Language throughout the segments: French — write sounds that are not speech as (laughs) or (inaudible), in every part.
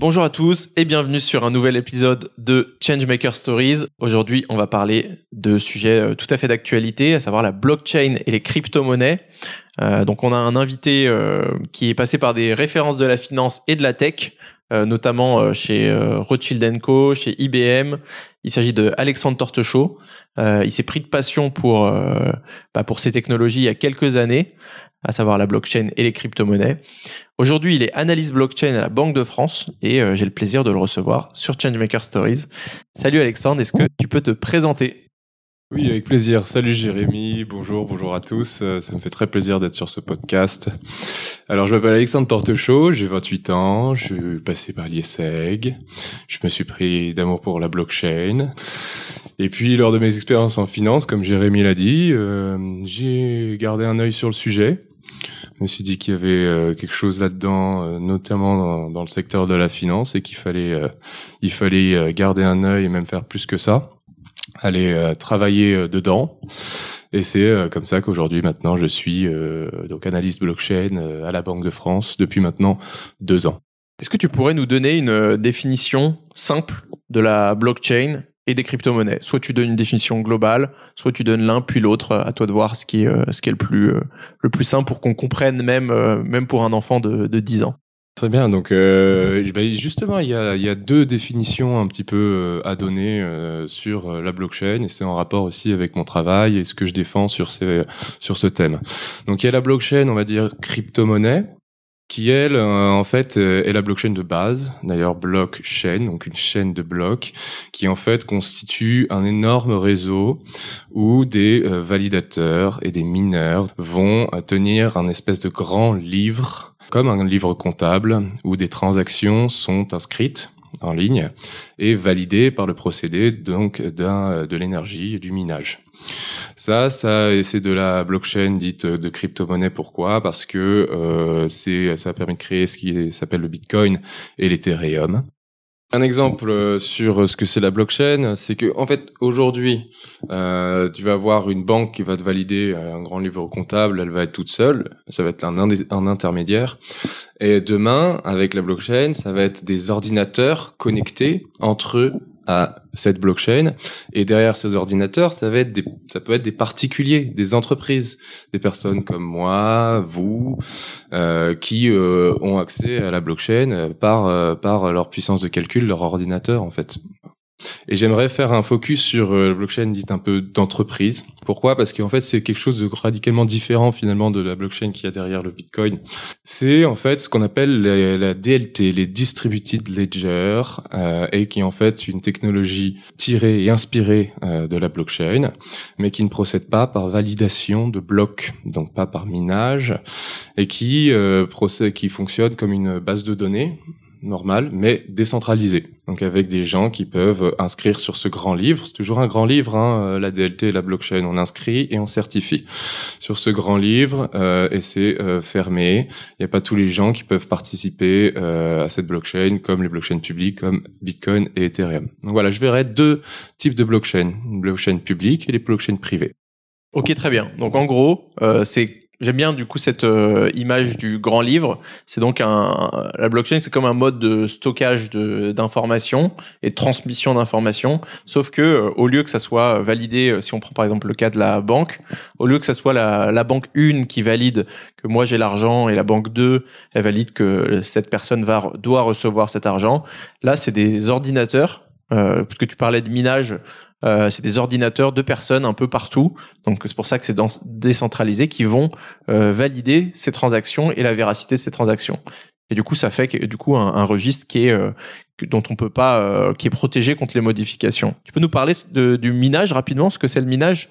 Bonjour à tous et bienvenue sur un nouvel épisode de Changemaker Stories. Aujourd'hui, on va parler de sujets euh, tout à fait d'actualité, à savoir la blockchain et les crypto-monnaies. Euh, donc, on a un invité euh, qui est passé par des références de la finance et de la tech, notamment chez Rothschild Co, chez IBM. Il s'agit de Alexandre Tortechaud. il s'est pris de passion pour bah, pour ces technologies il y a quelques années à savoir la blockchain et les crypto-monnaies. Aujourd'hui, il est analyste blockchain à la Banque de France et euh, j'ai le plaisir de le recevoir sur Changemaker Stories. Salut Alexandre, est-ce que tu peux te présenter? Oui, avec plaisir. Salut Jérémy, bonjour, bonjour à tous. Euh, ça me fait très plaisir d'être sur ce podcast. Alors, je m'appelle Alexandre Tortechaud, j'ai 28 ans, je suis passé par l'IESEG, je me suis pris d'amour pour la blockchain. Et puis, lors de mes expériences en finance, comme Jérémy l'a dit, euh, j'ai gardé un œil sur le sujet. Je me suis dit qu'il y avait euh, quelque chose là-dedans, notamment dans, le secteur de la finance, et qu'il fallait, il fallait garder un œil et même faire plus que ça aller euh, travailler euh, dedans. Et c'est euh, comme ça qu'aujourd'hui, maintenant, je suis donc analyste blockchain à la Banque de France depuis maintenant deux ans. Est-ce que tu pourrais nous donner une définition simple de la blockchain et des crypto-monnaies Soit tu donnes une définition globale, soit tu donnes l'un puis l'autre. À toi de voir ce qui est, ce qui est le plus, le plus simple pour qu'on comprenne même, même pour un enfant de, de 10 ans. Très bien. Donc, euh, bah, justement, il y a, y a, deux définitions un petit peu euh, à donner euh, sur euh, la blockchain, et c'est en rapport aussi avec mon travail et ce que je défends sur ces, sur ce thème. Donc, il y a la blockchain, on va dire crypto-monnaie, qui elle, en fait, est la blockchain de base. D'ailleurs, blockchain, donc une chaîne de blocs, qui en fait constitue un énorme réseau où des validateurs et des mineurs vont tenir un espèce de grand livre comme un livre comptable où des transactions sont inscrites en ligne et validées par le procédé donc d'un de l'énergie du minage. Ça, ça, c'est de la blockchain dite de crypto-monnaie. Pourquoi? Parce que euh, c'est, ça permis de créer ce qui s'appelle le Bitcoin et l'Ethereum. Un exemple euh, sur ce que c'est la blockchain, c'est que en fait aujourd'hui, euh, tu vas avoir une banque qui va te valider un grand livre comptable, elle va être toute seule, ça va être un intermédiaire. Et demain, avec la blockchain, ça va être des ordinateurs connectés entre eux à cette blockchain. Et derrière ces ordinateurs, ça va être des, ça peut être des particuliers, des entreprises, des personnes comme moi, vous, euh, qui euh, ont accès à la blockchain par euh, par leur puissance de calcul, leur ordinateur en fait. Et j'aimerais faire un focus sur euh, la blockchain dite un peu d'entreprise. Pourquoi? Parce qu'en fait, c'est quelque chose de radicalement différent finalement de la blockchain qui y a derrière le Bitcoin. C'est en fait ce qu'on appelle la, DLT, les Distributed Ledger, euh, et qui est en fait une technologie tirée et inspirée euh, de la blockchain, mais qui ne procède pas par validation de blocs, donc pas par minage, et qui procède, qui fonctionne comme une base de données normal, mais décentralisé. Donc avec des gens qui peuvent inscrire sur ce grand livre. C'est toujours un grand livre, hein, euh, la DLT la blockchain. On inscrit et on certifie sur ce grand livre euh, et c'est euh, fermé. Il n'y a pas tous les gens qui peuvent participer à cette blockchain, comme les blockchains publiques, comme Bitcoin et Ethereum. Donc voilà, je verrai deux types de blockchain, une blockchain publique et les blockchains privées. Ok, très bien. Donc en gros, c'est J'aime bien du coup cette euh, image du grand livre. C'est donc un la blockchain, c'est comme un mode de stockage d'informations et de transmission d'informations. Sauf que euh, au lieu que ça soit validé, euh, si on prend par exemple le cas de la banque, au lieu que ça soit la, la banque 1 qui valide que moi j'ai l'argent et la banque 2 elle valide que cette personne va doit recevoir cet argent. Là, c'est des ordinateurs. Euh, parce que tu parlais de minage euh, c'est des ordinateurs de personnes un peu partout. Donc c'est pour ça que c'est décentralisé qui vont euh, valider ces transactions et la véracité de ces transactions. Et du coup, ça fait du coup un, registre qui est euh, dont on peut pas, euh, qui est protégé contre les modifications. Tu peux nous parler du minage rapidement, ce que c'est le minage?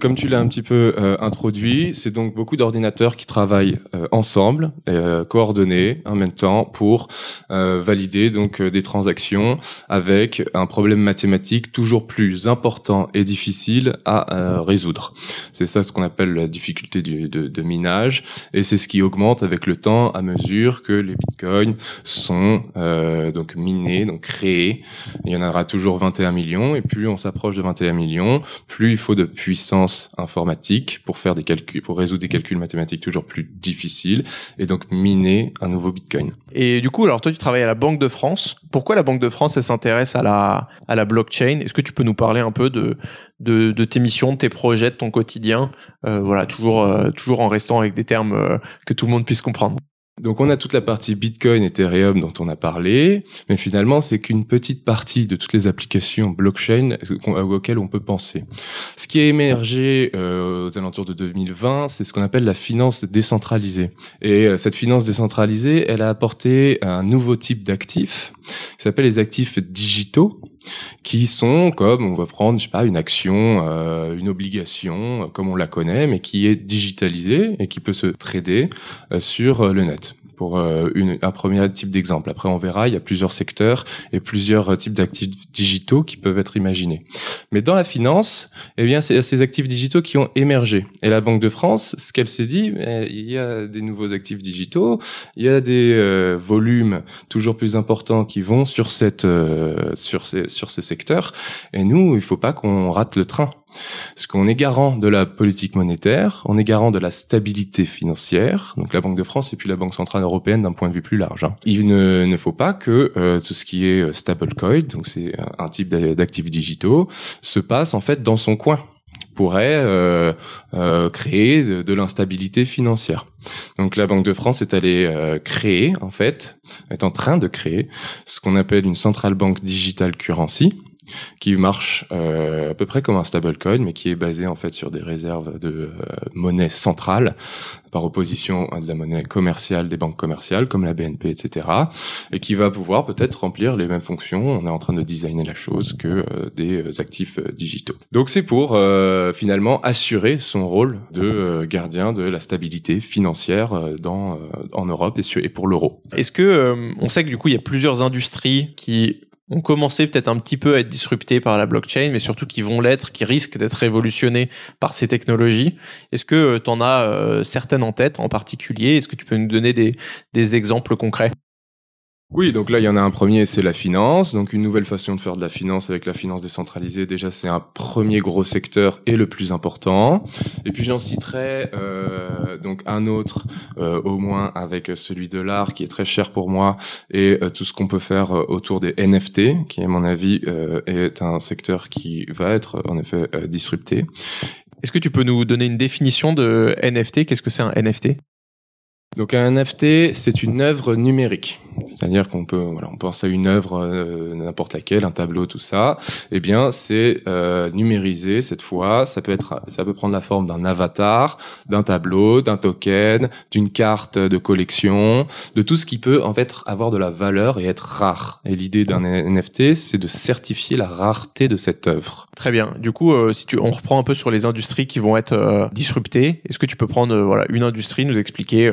Comme tu l'as un petit peu euh, introduit, c'est donc beaucoup d'ordinateurs qui travaillent euh, ensemble, euh, coordonnés en même temps pour valider donc des transactions avec un problème mathématique toujours plus important et difficile à résoudre. C'est ça ce qu'on appelle la difficulté de, minage et c'est ce qui augmente avec le temps à mesure que les bitcoins sont donc minés, donc créés. Il y en aura toujours 21 millions et plus on s'approche de 21 millions, plus il faut de puissance informatique pour faire des calculs, pour résoudre des calculs mathématiques toujours plus difficiles et donc miner un nouveau Bitcoin. Et du coup, alors toi, tu travailles à la Banque de France. Pourquoi la Banque de France, elle s'intéresse à la, à la blockchain? Est-ce que tu peux nous parler un peu de, de, de tes missions, de tes projets, de ton quotidien? Euh, Voilà, toujours, euh, toujours en restant avec des termes euh, que tout le monde puisse comprendre. Donc on a toute la partie Bitcoin, Ethereum dont on a parlé, mais finalement c'est qu'une petite partie de toutes les applications blockchain auxquelles on peut penser. Ce qui a émergé euh, aux alentours de 2020, c'est ce qu'on appelle la finance décentralisée. Et euh, cette finance décentralisée, elle a apporté un nouveau type d'actifs qui s'appelle les actifs digitaux qui sont comme on va prendre je sais pas une action euh, une obligation comme on la connaît mais qui est digitalisée et qui peut se trader sur le net pour euh, une, un premier type d'exemple. Après, on verra, il y a plusieurs secteurs et plusieurs euh, types d'actifs digitaux qui peuvent être imaginés. Mais dans la finance, eh bien, c'est ces actifs digitaux qui ont émergé. Et la Banque de France, ce qu'elle s'est dit, il y a des nouveaux actifs digitaux, il y a des euh, volumes toujours plus importants qui vont sur cette, sur ces, sur ces secteurs. Et nous, il faut pas qu'on rate le train. Parce qu'on est garant de la politique monétaire, on est garant de la stabilité financière, donc la Banque de France et puis la Banque centrale européenne d'un point de vue plus large. Hein. Il ne, faut pas que euh, tout ce qui est euh, stablecoin, donc c'est un type d'actifs digitaux, se passe en fait dans son coin pourrait euh, euh, créer de, l'instabilité financière. Donc la Banque de France est allée créer, en fait, est en train de créer ce qu'on appelle une centrale banque digital currency, qui marche euh, à peu près comme un stablecoin, mais qui est basé en fait sur des réserves de euh, monnaie centrale, par opposition à de la monnaie commerciale des banques commerciales comme la BNP, etc. Et qui va pouvoir peut-être remplir les mêmes fonctions. On est en train de designer la chose que euh, des actifs digitaux. Donc c'est pour finalement assurer son rôle de gardien de la stabilité financière dans en Europe et, et pour l'euro. Est-ce que on sait que du coup il y a plusieurs industries qui ont commencé peut-être un petit peu à être disruptés par la blockchain, mais surtout qui vont l'être, qui risquent d'être révolutionnés par ces technologies. Est-ce que euh, tu en as euh, certaines en tête en particulier? Est-ce que tu peux nous donner des, des exemples concrets? Oui, donc là, il y en a un premier, c'est la finance. Donc une nouvelle façon de faire de la finance avec la finance décentralisée. Déjà, c'est un premier gros secteur et le plus important. Et puis j'en citerai euh, donc un autre, euh, au moins avec celui de l'art, qui est très cher pour moi, et euh, tout ce qu'on peut faire autour des NFT, qui à mon avis euh, est un secteur qui va être en effet disrupté. Est-ce que tu peux nous donner une définition de NFT Qu'est-ce que c'est un NFT donc un NFT, c'est une œuvre numérique. C'est-à-dire qu'on peut, voilà, on pense à une œuvre euh, n'importe laquelle, un tableau, tout ça. Eh bien, c'est euh, numérisé cette fois. Ça peut être, ça peut prendre la forme d'un avatar, d'un tableau, d'un token, d'une carte de collection, de tout ce qui peut en fait avoir de la valeur et être rare. Et l'idée d'un NFT, c'est de certifier la rareté de cette œuvre. Très bien. Du coup, euh, si tu, on reprend un peu sur les industries qui vont être euh, disruptées. Est-ce que tu peux prendre, voilà, une industrie, nous expliquer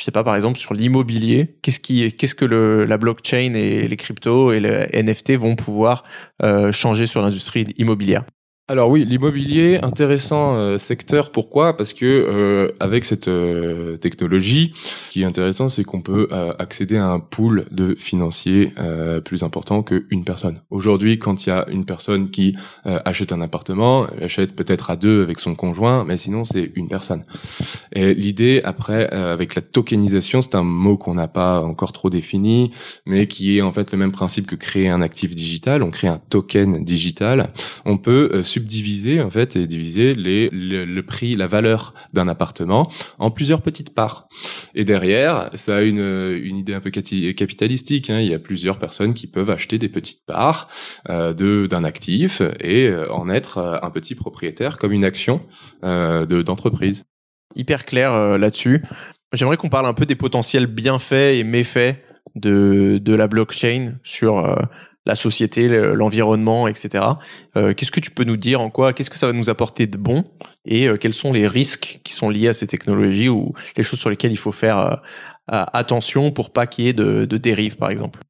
je sais pas, par exemple, sur l'immobilier, qu'est-ce qui, qu'est-ce que la blockchain et les cryptos et le NFT vont pouvoir euh, changer sur l'industrie immobilière alors oui, l'immobilier, intéressant euh, secteur. Pourquoi? Parce que euh, avec cette euh, technologie, ce qui est intéressant, c'est qu'on peut accéder à un pool de financiers plus important qu'une personne. Aujourd'hui, quand il y a une personne qui achète un appartement, elle achète peut-être à deux avec son conjoint, mais sinon c'est une personne. Et l'idée après, avec la tokenisation, c'est un mot qu'on n'a pas encore trop défini, mais qui est en fait le même principe que créer un actif digital. On crée un token digital. On peut subdiviser en fait et diviser le, prix, la valeur d'un appartement en plusieurs petites parts. Et derrière, ça a une, idée un peu capitalistique. Hein. Il y a plusieurs personnes qui peuvent acheter des petites parts euh, d'un actif et euh, en être euh, un petit propriétaire comme une action de d'entreprise. Hyper clair là-dessus. J'aimerais qu'on parle un peu des potentiels bienfaits et méfaits de, de la blockchain sur la société, l'environnement, etc. qu'est-ce que tu peux nous dire en quoi Qu'est-ce que ça va nous apporter de bon Et quels sont les risques qui sont liés à ces technologies ou les choses sur lesquelles il faut faire attention pour pas qu'il y ait de, de dérives, par exemple?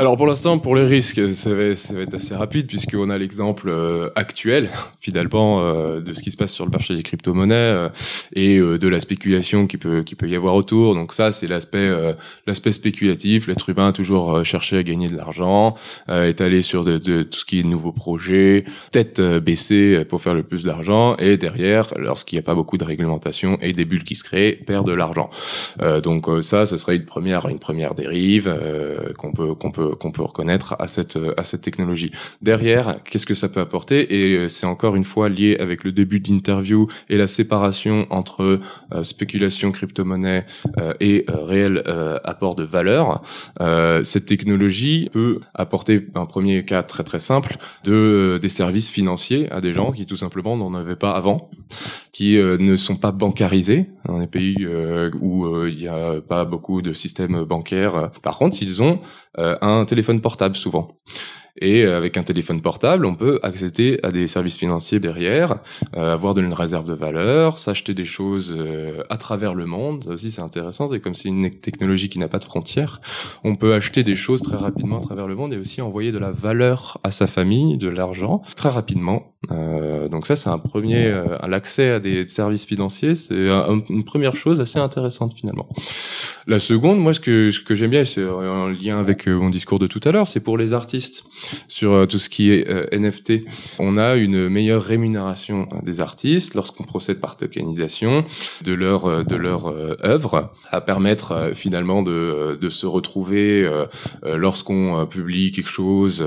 Alors pour l'instant, pour les risques, ça va, ça va être assez rapide puisqu'on a l'exemple euh, actuel, (laughs) finalement, euh, de ce qui se passe sur le marché des crypto-monnaies euh, et de la spéculation qui peut qui peut y avoir autour. Donc ça, c'est l'aspect l'aspect spéculatif. L'être humain a toujours cherché à gagner de l'argent, est allé sur de, de, tout ce qui est nouveaux projets, tête baissée pour faire le plus d'argent et derrière, lorsqu'il n'y a pas beaucoup de réglementation et des bulles qui se créent, perd de l'argent. donc ça, ce serait une première une première dérive qu'on peut qu'on peut qu'on peut reconnaître à cette à cette technologie. Derrière, qu'est-ce que ça peut apporter? Et euh, c'est encore une fois lié avec le début d'interview et la séparation entre euh, spéculation crypto-monnaie euh, et réel apport de valeur. cette technologie peut apporter un premier cas très très simple de des services financiers à des gens qui tout simplement n'en avaient pas avant, qui ne sont pas bancarisés dans des pays où il n'y a pas beaucoup de systèmes bancaires. Par contre, ils ont un un téléphone portable souvent. Et euh, avec un téléphone portable, on peut accéder à des services financiers derrière, euh, avoir de une réserve de valeur, s'acheter des choses euh, à travers le monde. Ça aussi, c'est intéressant. C'est comme c'est une technologie qui n'a pas de frontières. On peut acheter des choses très rapidement à travers le monde et aussi envoyer de la valeur à sa famille, de l'argent très rapidement. donc ça, c'est un premier, l'accès à des services financiers, c'est une première chose assez intéressante finalement. La seconde, moi, ce que ce que j'aime bien, c'est en lien avec mon discours de tout à l'heure, c'est pour les artistes sur euh, tout ce qui est euh, NFT. On a une meilleure rémunération hein, des artistes lorsqu'on procède par tokenisation de leur euh, de leur œuvre, à permettre finalement de de se retrouver lorsqu'on publie quelque chose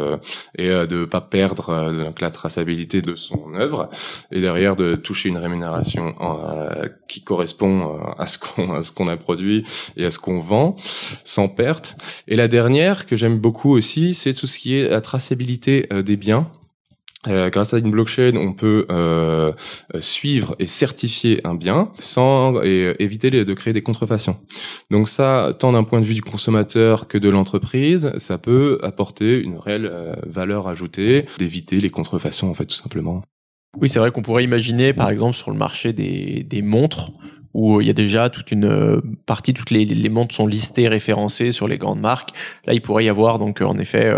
et de pas perdre donc la traçabilité de son œuvre et derrière de toucher une rémunération qui correspond à ce qu'on à ce qu'on a produit et à ce qu'on vend sans perte. Et la dernière que j'aime beaucoup aussi, c'est tout ce qui est traçabilité euh, des biens. Euh, grâce à une blockchain, on peut euh, suivre et certifier un bien sans et, éviter de créer des contrefactions. Donc ça, tant d'un point de vue du consommateur que de l'entreprise, ça peut apporter une réelle valeur ajoutée, d'éviter les contrefactions en fait tout simplement. Oui, c'est vrai qu'on pourrait imaginer, par exemple, sur le marché des, des montres, où euh, il y a déjà toute une euh, partie, toutes les, les montres sont listées, référencées sur les grandes marques. Là, il pourrait y avoir donc euh, en effet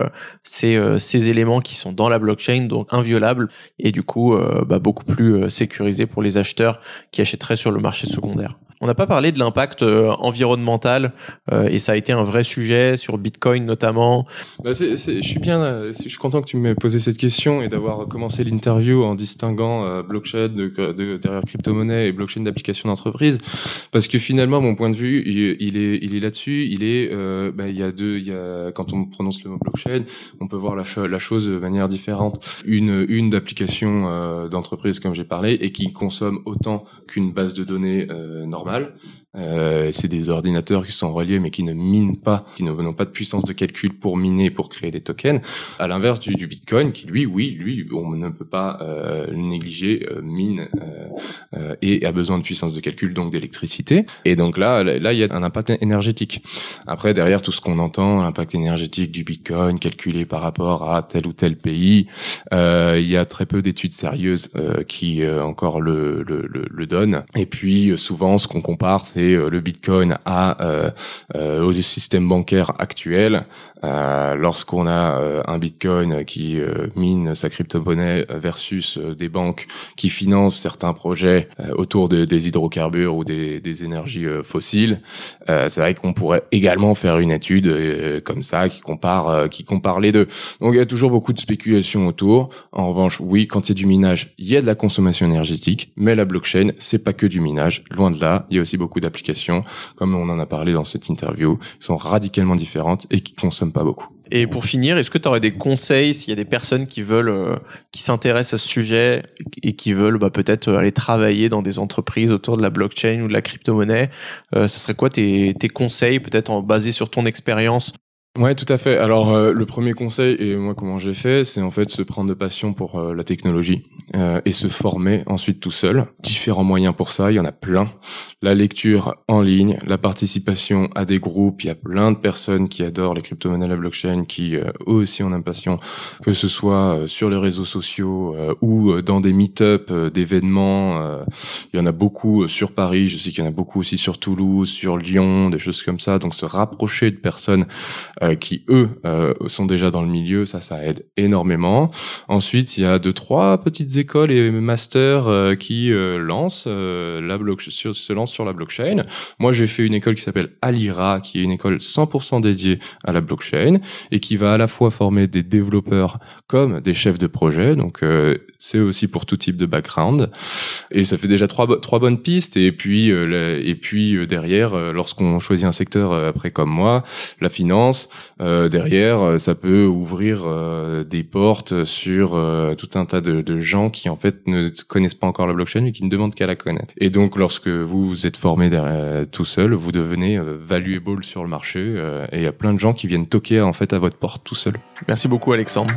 ces, ces éléments qui sont dans la blockchain, donc inviolables et du coup bah, beaucoup plus sécurisés pour les acheteurs qui achèteraient sur le marché secondaire. On n'a pas parlé de l'impact euh, environnemental euh, et ça a été un vrai sujet sur Bitcoin notamment. Bah je suis bien, je suis content que tu m'aies posé cette question et d'avoir commencé l'interview en distinguant euh, blockchain de, de, derrière crypto-monnaie et blockchain d'application d'entreprise, parce que finalement mon point de vue il, est il est là-dessus. Il est bah, il y a deux il y a quand on prononce le mot blockchain, on peut voir la, la chose de manière différente. Une une d'application d'entreprise comme j'ai parlé et qui consomme autant qu'une base de données normale euh, c'est des ordinateurs qui sont reliés mais qui ne minent pas, qui n'ont pas de puissance de calcul pour miner, pour créer des tokens. À l'inverse du, Bitcoin, qui lui, oui, lui, on ne peut pas euh, négliger, euh, mine euh, et a besoin de puissance de calcul, donc d'électricité. Et donc là, là, il y a un impact énergétique. Après, derrière tout ce qu'on entend, l'impact énergétique du Bitcoin calculé par rapport à tel ou tel pays, il y a très peu d'études sérieuses qui encore le, le, le donnent. Et puis souvent, ce qu'on compare, c'est euh, le Bitcoin à euh, euh, au système bancaire actuel. Lorsqu'on a un Bitcoin qui mine sa crypto-monnaie versus des banques qui financent certains projets autour de, des hydrocarbures ou des, des énergies fossiles, c'est vrai qu'on pourrait également faire une étude comme ça qui compare qui compare les deux. Donc il y a toujours beaucoup de spéculation autour. En revanche, oui, quand il y a du minage, il y a de la consommation énergétique, mais la blockchain, c'est pas que du minage. Loin de là, il y a aussi beaucoup d'applications, comme on en a parlé dans cette interview, qui sont radicalement différentes et qui consomment pas beaucoup. Et pour finir, est-ce que tu aurais des conseils s'il y a des personnes qui veulent, euh, qui s'intéressent à ce sujet et qui veulent bah, peut-être aller travailler dans des entreprises autour de la blockchain ou de la crypto-monnaie euh, Ce serait quoi tes, tes conseils, peut-être basés sur ton expérience Ouais, tout à fait. Alors, euh, le premier conseil, et moi, comment j'ai fait, c'est en fait se prendre de passion pour euh, la technologie euh, et se former ensuite tout seul. Différents moyens pour ça, il y en a plein. La lecture en ligne, la participation à des groupes, il y a plein de personnes qui adorent les crypto-monnaies, la blockchain, qui eux aussi en ont passion, que ce soit sur les réseaux sociaux ou dans des meet-up d'événements. il y en a beaucoup sur Paris, je sais qu'il y en a beaucoup aussi sur Toulouse, sur Lyon, des choses comme ça. Donc, se rapprocher de personnes euh, qui eux euh, sont déjà dans le milieu, ça, ça aide énormément. Ensuite, il y a deux trois petites écoles et masters euh, qui lancent la sur, se lancent sur la blockchain. Moi, j'ai fait une école qui s'appelle Alira, qui est une école 100% dédiée à la blockchain et qui va à la fois former des développeurs comme des chefs de projet. Donc, c'est aussi pour tout type de background. Et ça fait déjà trois, trois bonnes pistes. Et puis, et puis derrière, lorsqu'on choisit un secteur après comme moi, la finance, euh, derrière, euh, ça peut ouvrir euh, des portes sur tout un tas de, gens qui en fait ne connaissent pas encore la blockchain et qui ne demandent qu'à la connaître. Et donc, lorsque vous vous êtes formé tout seul, vous devenez valuable sur le marché et il y a plein de gens qui viennent toquer en fait à votre porte tout seul. Merci beaucoup, Alexandre.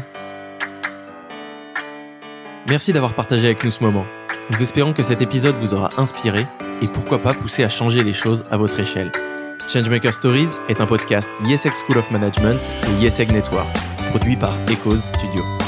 Merci d'avoir partagé avec nous ce moment. Nous espérons que cet épisode vous aura inspiré et pourquoi pas poussé à changer les choses à votre échelle. Changemaker Stories est un podcast YesEg School of Management et YesEg Network, produit par Echoes Studio.